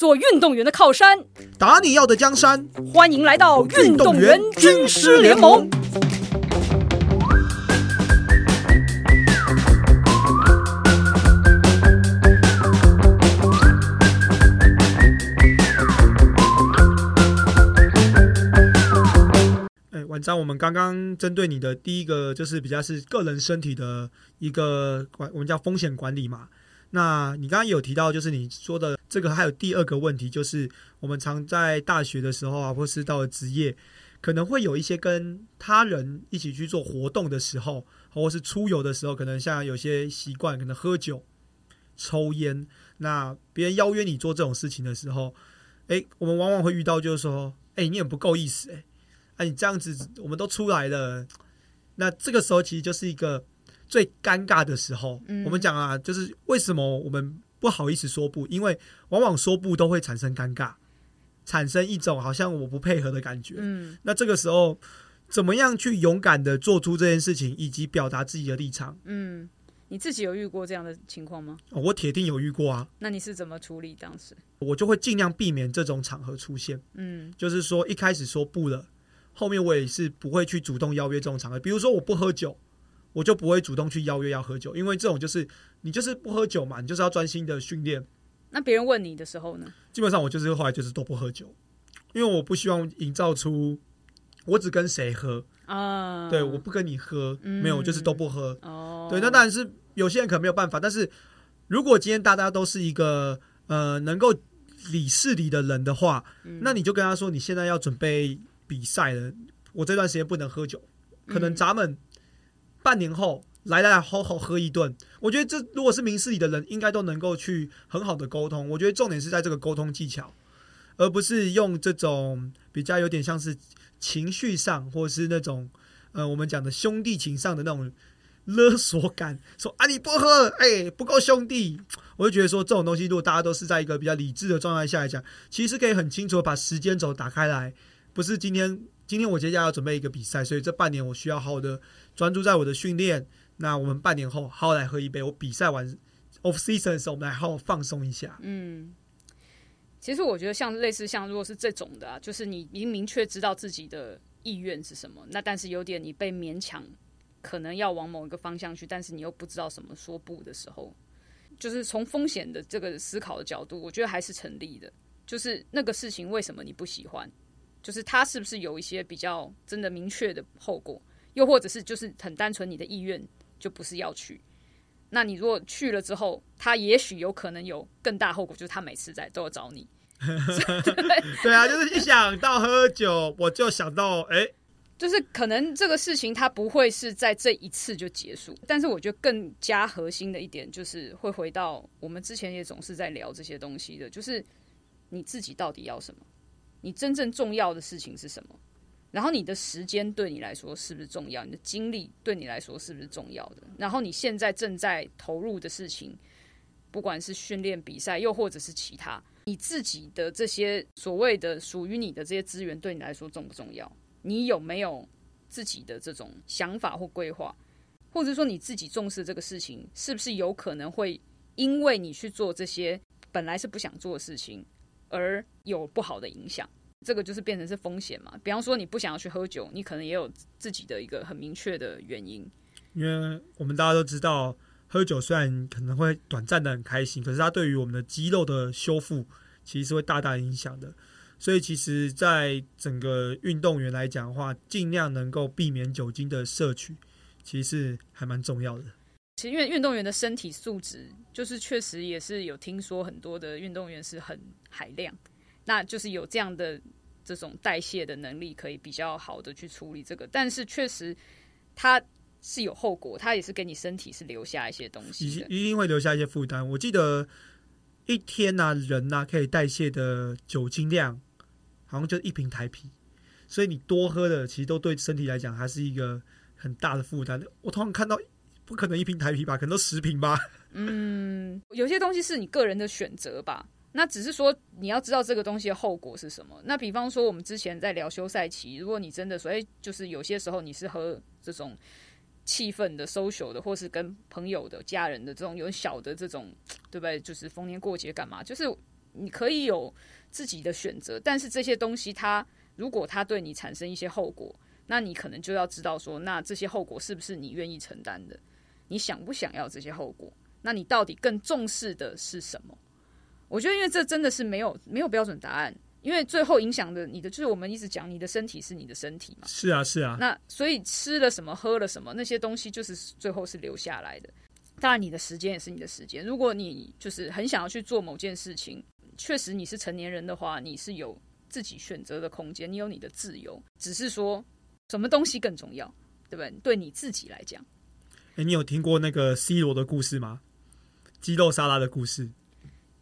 做运动员的靠山。打你要的江山，欢迎来到运动员军师联盟。哎，晚上我们刚刚针对你的第一个，就是比较是个人身体的一个管，我们叫风险管理嘛。那你刚刚有提到，就是你说的这个，还有第二个问题，就是我们常在大学的时候啊，或是到了职业，可能会有一些跟他人一起去做活动的时候，或是出游的时候，可能像有些习惯，可能喝酒、抽烟。那别人邀约你做这种事情的时候，哎，我们往往会遇到，就是说，哎，你也不够意思，哎。哎，你这样子，我们都出来了，那这个时候其实就是一个最尴尬的时候。我们讲啊，就是为什么我们不好意思说不？因为往往说不都会产生尴尬，产生一种好像我不配合的感觉。嗯，那这个时候怎么样去勇敢的做出这件事情，以及表达自己的立场？嗯，你自己有遇过这样的情况吗？我铁定有遇过啊。那你是怎么处理当时？我就会尽量避免这种场合出现。嗯，就是说一开始说不了。后面我也是不会去主动邀约这种场合，比如说我不喝酒，我就不会主动去邀约要喝酒，因为这种就是你就是不喝酒嘛，你就是要专心的训练。那别人问你的时候呢？基本上我就是后来就是都不喝酒，因为我不希望营造出我只跟谁喝啊，对，我不跟你喝，没有，就是都不喝。哦，对，那当然是有些人可能没有办法，但是如果今天大家都是一个呃能够理事理的人的话，那你就跟他说，你现在要准备。比赛了，我这段时间不能喝酒，可能咱们半年后来来好好喝一顿。我觉得这如果是明事理的人，应该都能够去很好的沟通。我觉得重点是在这个沟通技巧，而不是用这种比较有点像是情绪上，或是那种呃我们讲的兄弟情上的那种勒索感，说啊你不喝，哎不够兄弟。我就觉得说这种东西，如果大家都是在一个比较理智的状态下来讲，其实可以很清楚的把时间轴打开来。不是今天，今天我接下来要准备一个比赛，所以这半年我需要好好的专注在我的训练。那我们半年后好好来喝一杯。我比赛完 off season 的时候，我们来好好放松一下。嗯，其实我觉得像类似像如果是这种的，啊，就是你已经明确知道自己的意愿是什么，那但是有点你被勉强，可能要往某一个方向去，但是你又不知道什么说不的时候，就是从风险的这个思考的角度，我觉得还是成立的。就是那个事情为什么你不喜欢？就是他是不是有一些比较真的明确的后果，又或者是就是很单纯你的意愿就不是要去？那你如果去了之后，他也许有可能有更大后果，就是他每次在都要找你。对啊，就是一想到喝酒，我就想到哎，就是可能这个事情它不会是在这一次就结束，但是我觉得更加核心的一点就是会回到我们之前也总是在聊这些东西的，就是你自己到底要什么。你真正重要的事情是什么？然后你的时间对你来说是不是重要？你的精力对你来说是不是重要的？然后你现在正在投入的事情，不管是训练、比赛，又或者是其他，你自己的这些所谓的属于你的这些资源，对你来说重不重要？你有没有自己的这种想法或规划？或者说你自己重视这个事情，是不是有可能会因为你去做这些本来是不想做的事情？而有不好的影响，这个就是变成是风险嘛。比方说，你不想要去喝酒，你可能也有自己的一个很明确的原因。因为我们大家都知道，喝酒虽然可能会短暂的很开心，可是它对于我们的肌肉的修复其实是会大大影响的。所以，其实，在整个运动员来讲的话，尽量能够避免酒精的摄取，其实是还蛮重要的。其实，因为运动员的身体素质，就是确实也是有听说很多的运动员是很海量，那就是有这样的这种代谢的能力，可以比较好的去处理这个。但是，确实它是有后果，它也是给你身体是留下一些东西，一定会留下一些负担。我记得一天啊，人啊可以代谢的酒精量，好像就一瓶台啤，所以你多喝的，其实都对身体来讲还是一个很大的负担。我通常看到。不可能一瓶台啤吧？可能都十瓶吧。嗯，有些东西是你个人的选择吧。那只是说你要知道这个东西的后果是什么。那比方说，我们之前在聊休赛期，如果你真的说，哎，就是有些时候你是喝这种气氛的、social 的，或是跟朋友的、家人的这种有小的这种，对不对？就是逢年过节干嘛？就是你可以有自己的选择，但是这些东西它如果它对你产生一些后果，那你可能就要知道说，那这些后果是不是你愿意承担的？你想不想要这些后果？那你到底更重视的是什么？我觉得，因为这真的是没有没有标准答案。因为最后影响的你的，就是我们一直讲，你的身体是你的身体嘛。是啊，是啊。那所以吃了什么，喝了什么，那些东西就是最后是留下来的。当然，你的时间也是你的时间。如果你就是很想要去做某件事情，确实你是成年人的话，你是有自己选择的空间，你有你的自由。只是说，什么东西更重要，对不对？对你自己来讲。哎，你有听过那个 C 罗的故事吗？肌肉沙拉的故事。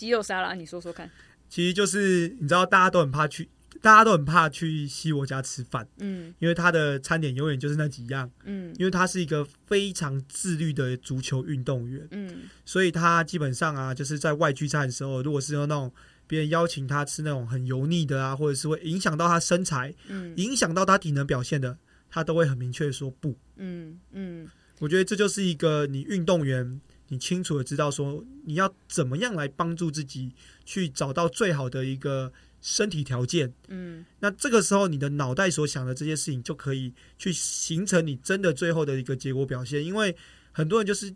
鸡肉沙拉，你说说看。其实就是你知道，大家都很怕去，大家都很怕去西罗家吃饭，嗯，因为他的餐点永远就是那几样，嗯，因为他是一个非常自律的足球运动员，嗯，所以他基本上啊，就是在外聚餐的时候，如果是用那种别人邀请他吃那种很油腻的啊，或者是会影响到他身材，嗯，影响到他体能表现的，他都会很明确说不，嗯嗯，我觉得这就是一个你运动员。你清楚的知道说你要怎么样来帮助自己去找到最好的一个身体条件，嗯，那这个时候你的脑袋所想的这些事情就可以去形成你真的最后的一个结果表现。因为很多人就是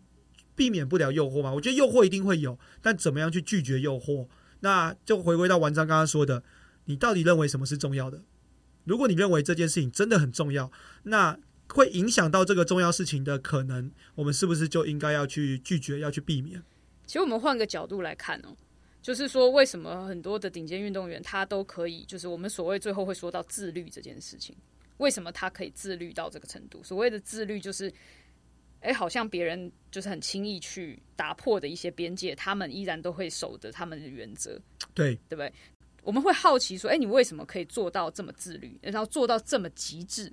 避免不了诱惑嘛，我觉得诱惑一定会有，但怎么样去拒绝诱惑，那就回归到文章刚刚说的，你到底认为什么是重要的？如果你认为这件事情真的很重要，那。会影响到这个重要事情的可能，我们是不是就应该要去拒绝，要去避免？其实我们换个角度来看哦，就是说，为什么很多的顶尖运动员他都可以，就是我们所谓最后会说到自律这件事情，为什么他可以自律到这个程度？所谓的自律，就是，哎，好像别人就是很轻易去打破的一些边界，他们依然都会守着他们的原则，对对不对？我们会好奇说，哎，你为什么可以做到这么自律，然后做到这么极致？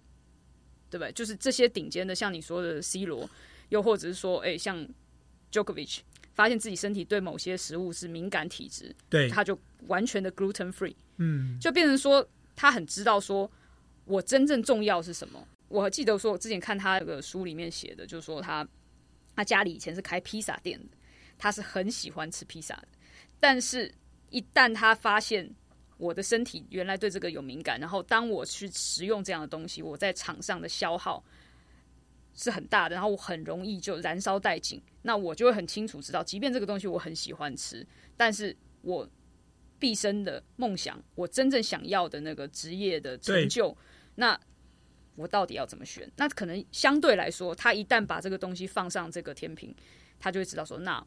对不对？就是这些顶尖的，像你说的 C 罗，又或者是说，哎，像 Djokovic，发现自己身体对某些食物是敏感体质，对，他就完全的 gluten free，嗯，就变成说他很知道说，我真正重要是什么。我记得说，我之前看他那个书里面写的，就是说他他家里以前是开披萨店的，他是很喜欢吃披萨的，但是一旦他发现。我的身体原来对这个有敏感，然后当我去食用这样的东西，我在场上的消耗是很大的，然后我很容易就燃烧殆尽。那我就会很清楚知道，即便这个东西我很喜欢吃，但是我毕生的梦想，我真正想要的那个职业的成就，那我到底要怎么选？那可能相对来说，他一旦把这个东西放上这个天平，他就会知道说，那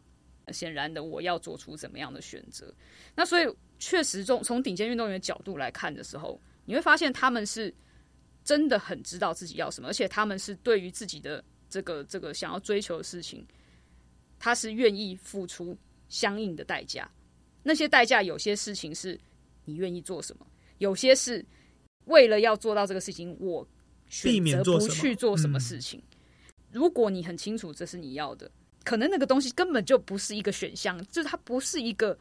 显然的我要做出怎么样的选择。那所以。确实，从从顶尖运动员角度来看的时候，你会发现他们是真的很知道自己要什么，而且他们是对于自己的这个这个想要追求的事情，他是愿意付出相应的代价。那些代价有些事情是你愿意做什么，有些是为了要做到这个事情，我选择不去做什么事情。如果你很清楚这是你要的，可能那个东西根本就不是一个选项，就是它不是一个。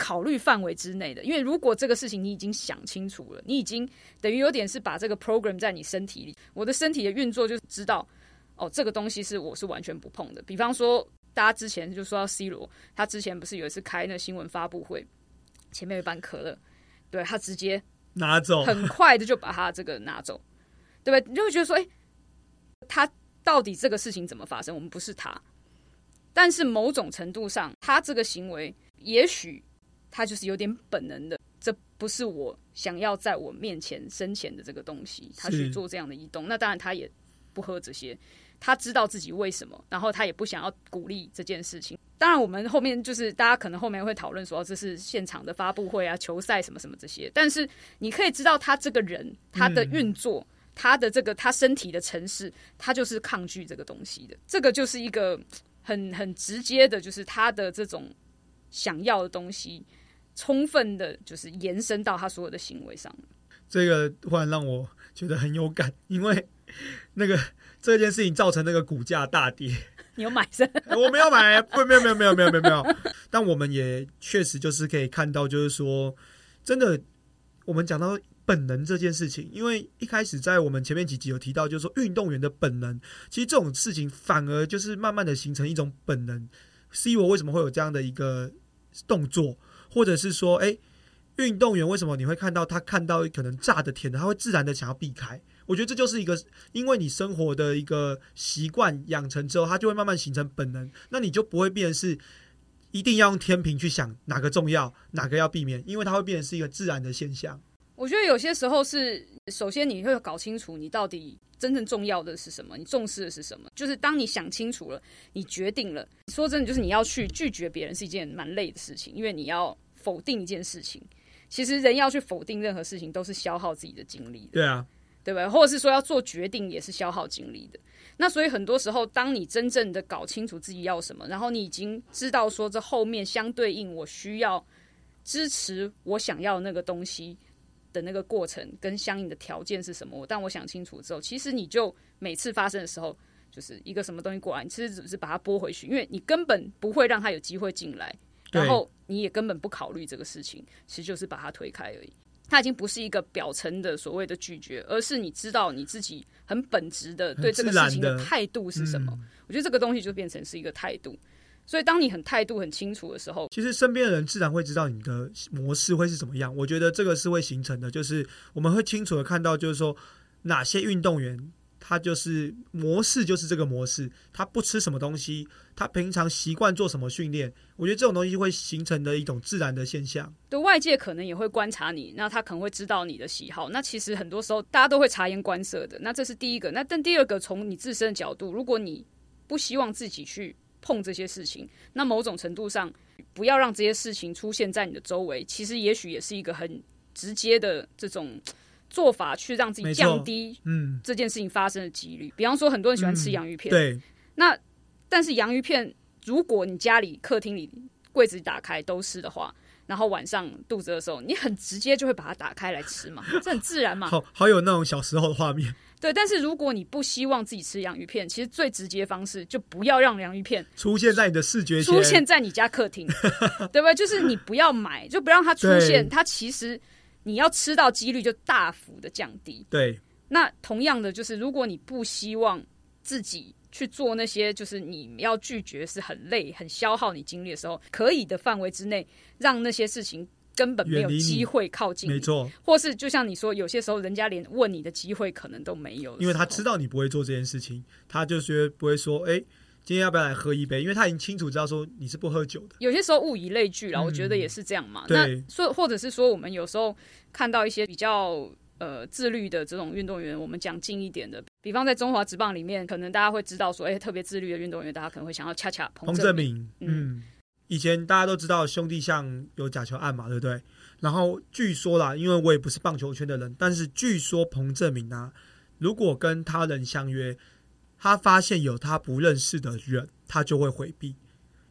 考虑范围之内的，因为如果这个事情你已经想清楚了，你已经等于有点是把这个 program 在你身体里，我的身体的运作就知道，哦，这个东西是我是完全不碰的。比方说，大家之前就说到 C 罗，他之前不是有一次开那新闻发布会，前面有一班可乐，对他直接拿走，很快的就把他这个拿走，对不对？你就会觉得说，哎，他到底这个事情怎么发生？我们不是他，但是某种程度上，他这个行为也许。他就是有点本能的，这不是我想要在我面前生前的这个东西，他去做这样的移动。那当然，他也不喝这些，他知道自己为什么，然后他也不想要鼓励这件事情。当然，我们后面就是大家可能后面会讨论说，这是现场的发布会啊，球赛什么什么这些。但是你可以知道，他这个人他的运作，他的这个他身体的城市，他就是抗拒这个东西的。这个就是一个很很直接的，就是他的这种想要的东西。充分的，就是延伸到他所有的行为上。这个忽然让我觉得很有感，因为那个这件事情造成那个股价大跌。你有买是？我没有买，不，没有，没有，没有，没有，没有，没有。但我们也确实就是可以看到，就是说，真的，我们讲到本能这件事情，因为一开始在我们前面几集有提到，就是说运动员的本能，其实这种事情反而就是慢慢的形成一种本能。C 罗为什么会有这样的一个动作？或者是说，哎，运动员为什么你会看到他看到可能炸的甜的，他会自然的想要避开？我觉得这就是一个，因为你生活的一个习惯养成之后，它就会慢慢形成本能，那你就不会变成是一定要用天平去想哪个重要，哪个要避免，因为它会变成是一个自然的现象。我觉得有些时候是，首先你会搞清楚你到底真正重要的是什么，你重视的是什么。就是当你想清楚了，你决定了，说真的，就是你要去拒绝别人是一件蛮累的事情，因为你要否定一件事情。其实人要去否定任何事情，都是消耗自己的精力。对啊，对吧？或者是说要做决定，也是消耗精力的。那所以很多时候，当你真正的搞清楚自己要什么，然后你已经知道说这后面相对应我需要支持我想要的那个东西。的那个过程跟相应的条件是什么？但我想清楚之后，其实你就每次发生的时候，就是一个什么东西过来，你其实只是把它拨回去，因为你根本不会让他有机会进来，然后你也根本不考虑这个事情，其实就是把它推开而已。它已经不是一个表层的所谓的拒绝，而是你知道你自己很本质的对这个事情的态度是什么。我觉得这个东西就变成是一个态度。所以，当你很态度很清楚的时候，其实身边的人自然会知道你的模式会是怎么样。我觉得这个是会形成的，就是我们会清楚的看到，就是说哪些运动员他就是模式就是这个模式，他不吃什么东西，他平常习惯做什么训练。我觉得这种东西会形成的一种自然的现象。对外界可能也会观察你，那他可能会知道你的喜好。那其实很多时候大家都会察言观色的。那这是第一个。那但第二个，从你自身的角度，如果你不希望自己去。碰这些事情，那某种程度上，不要让这些事情出现在你的周围。其实，也许也是一个很直接的这种做法，去让自己降低嗯这件事情发生的几率。比方说，很多人喜欢吃洋芋片，对。那但是洋芋片，如果你家里客厅里柜子打开都是的话，然后晚上肚子的时候，你很直接就会把它打开来吃嘛，这很自然嘛。好好有那种小时候的画面。对，但是如果你不希望自己吃洋芋片，其实最直接方式就不要让洋芋片出现在你的视觉，出现在你家客厅，对不对？就是你不要买，就不让它出现。它其实你要吃到几率就大幅的降低。对，那同样的就是，如果你不希望自己去做那些，就是你要拒绝是很累、很消耗你精力的时候，可以的范围之内，让那些事情。根本没有机会靠近，没错，或是就像你说，有些时候人家连问你的机会可能都没有，因为他知道你不会做这件事情，他就觉得不会说，哎，今天要不要来喝一杯？因为他已经清楚知道说你是不喝酒的。有些时候物以类聚了，我觉得也是这样嘛。那说，或者是说，我们有时候看到一些比较呃自律的这种运动员，我们讲近一点的，比方在中华职棒里面，可能大家会知道说，哎，特别自律的运动员，大家可能会想要恰恰彭正明，嗯。以前大家都知道兄弟像有假球案嘛，对不对？然后据说啦，因为我也不是棒球圈的人，但是据说彭正明啊，如果跟他人相约，他发现有他不认识的人，他就会回避，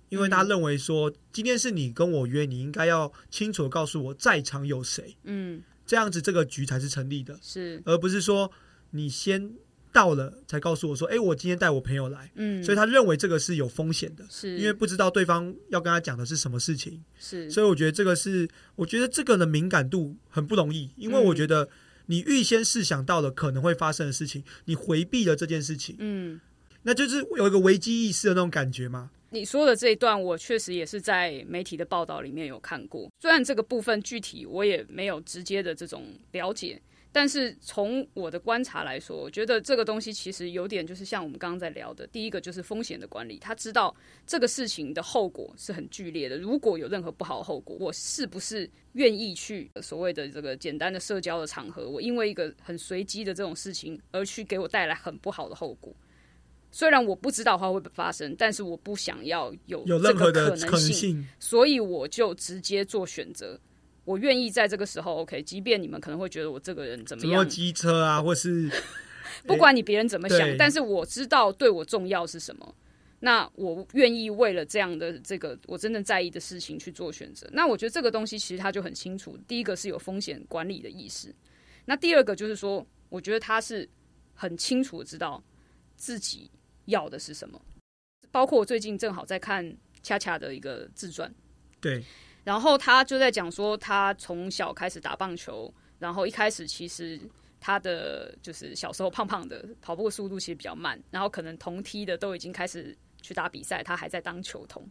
因为他认为说今天是你跟我约，你应该要清楚的告诉我在场有谁，嗯，这样子这个局才是成立的，是，而不是说你先。到了才告诉我说：“哎，我今天带我朋友来。”嗯，所以他认为这个是有风险的，是因为不知道对方要跟他讲的是什么事情。是，所以我觉得这个是，我觉得这个的敏感度很不容易，因为我觉得你预先试想到了可能会发生的事情，你回避了这件事情，嗯，那就是有一个危机意识的那种感觉吗？你说的这一段，我确实也是在媒体的报道里面有看过，虽然这个部分具体我也没有直接的这种了解。但是从我的观察来说，我觉得这个东西其实有点就是像我们刚刚在聊的，第一个就是风险的管理。他知道这个事情的后果是很剧烈的，如果有任何不好的后果，我是不是愿意去所谓的这个简单的社交的场合？我因为一个很随机的这种事情而去给我带来很不好的后果。虽然我不知道它会不会发生，但是我不想要有有任何的可能性，所以我就直接做选择。我愿意在这个时候，OK，即便你们可能会觉得我这个人怎么样，机车啊，或是 不管你别人怎么想，但是我知道对我重要是什么，那我愿意为了这样的这个我真正在意的事情去做选择。那我觉得这个东西其实他就很清楚，第一个是有风险管理的意识，那第二个就是说，我觉得他是很清楚知道自己要的是什么。包括我最近正好在看恰恰的一个自传，对。然后他就在讲说，他从小开始打棒球，然后一开始其实他的就是小时候胖胖的，跑步速度其实比较慢，然后可能同梯的都已经开始去打比赛，他还在当球童。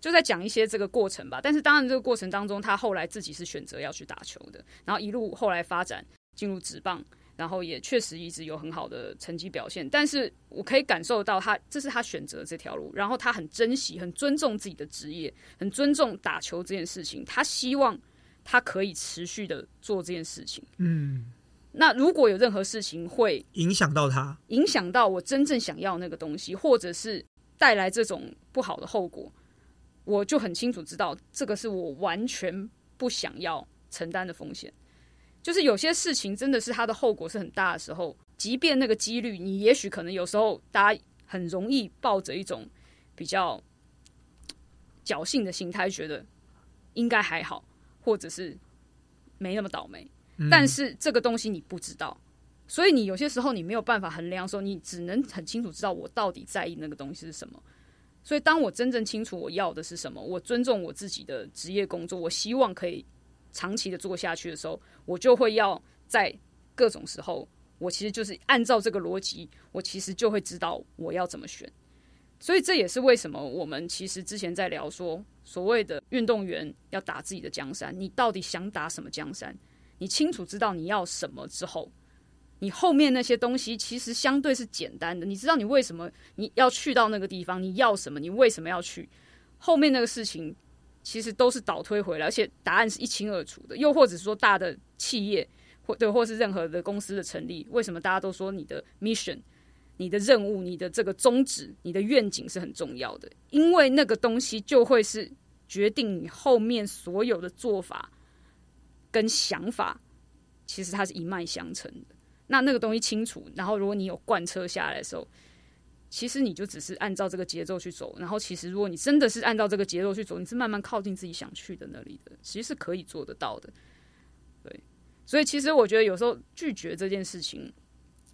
就在讲一些这个过程吧。但是当然，这个过程当中，他后来自己是选择要去打球的，然后一路后来发展进入职棒，然后也确实一直有很好的成绩表现。但是我可以感受到，他这是他选择这条路，然后他很珍惜、很尊重自己的职业，很尊重打球这件事情。他希望他可以持续的做这件事情。嗯。那如果有任何事情会影响到他，影响到我真正想要那个东西，或者是带来这种不好的后果，我就很清楚知道，这个是我完全不想要承担的风险。就是有些事情真的是它的后果是很大的时候，即便那个几率，你也许可能有时候大家很容易抱着一种比较侥幸的心态，觉得应该还好，或者是没那么倒霉。但是这个东西你不知道，所以你有些时候你没有办法衡量，说你只能很清楚知道我到底在意那个东西是什么。所以当我真正清楚我要的是什么，我尊重我自己的职业工作，我希望可以长期的做下去的时候，我就会要在各种时候，我其实就是按照这个逻辑，我其实就会知道我要怎么选。所以这也是为什么我们其实之前在聊说，所谓的运动员要打自己的江山，你到底想打什么江山？你清楚知道你要什么之后，你后面那些东西其实相对是简单的。你知道你为什么你要去到那个地方，你要什么，你为什么要去？后面那个事情其实都是倒推回来，而且答案是一清二楚的。又或者说，大的企业或对，或是任何的公司的成立，为什么大家都说你的 mission、你的任务、你的这个宗旨、你的愿景是很重要的？因为那个东西就会是决定你后面所有的做法。跟想法，其实它是一脉相承的。那那个东西清楚，然后如果你有贯彻下来的时候，其实你就只是按照这个节奏去走。然后其实如果你真的是按照这个节奏去走，你是慢慢靠近自己想去的那里的，其实是可以做得到的。对，所以其实我觉得有时候拒绝这件事情，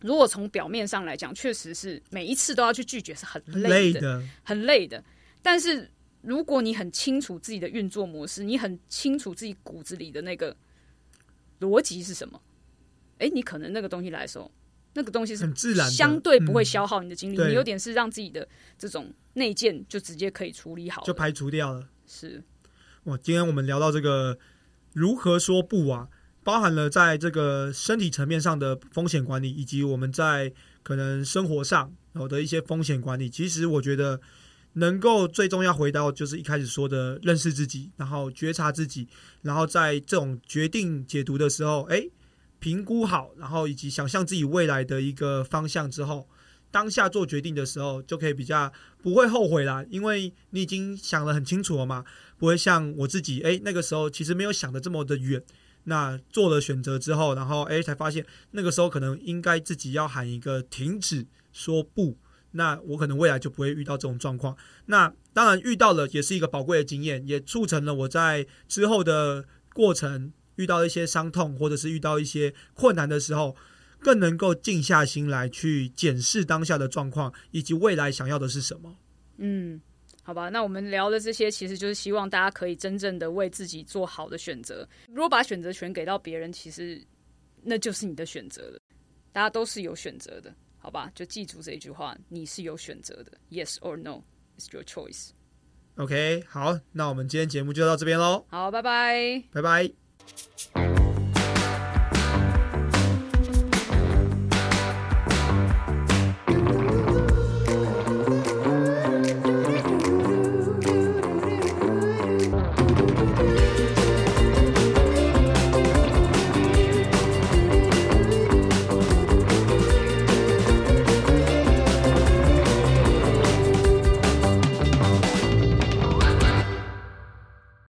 如果从表面上来讲，确实是每一次都要去拒绝是很累的，很累的。但是如果你很清楚自己的运作模式，你很清楚自己骨子里的那个。逻辑是什么？哎，你可能那个东西来的时候，那个东西是很自然，相对不会消耗你的精力。你有点是让自己的这种内建就直接可以处理好，就排除掉了。是哇，今天我们聊到这个如何说不啊，包含了在这个身体层面上的风险管理，以及我们在可能生活上有的一些风险管理。其实我觉得。能够最终要回到就是一开始说的认识自己，然后觉察自己，然后在这种决定解读的时候，哎，评估好，然后以及想象自己未来的一个方向之后，当下做决定的时候就可以比较不会后悔啦，因为你已经想得很清楚了嘛，不会像我自己，哎，那个时候其实没有想的这么的远，那做了选择之后，然后哎才发现那个时候可能应该自己要喊一个停止，说不。那我可能未来就不会遇到这种状况。那当然遇到了也是一个宝贵的经验，也促成了我在之后的过程遇到一些伤痛，或者是遇到一些困难的时候，更能够静下心来去检视当下的状况，以及未来想要的是什么。嗯，好吧，那我们聊的这些，其实就是希望大家可以真正的为自己做好的选择。如果把选择权给到别人，其实那就是你的选择了。大家都是有选择的。好吧，就记住这一句话，你是有选择的，Yes or No is your choice。OK，好，那我们今天节目就到这边喽。好，拜拜，拜拜。Mm-hmm.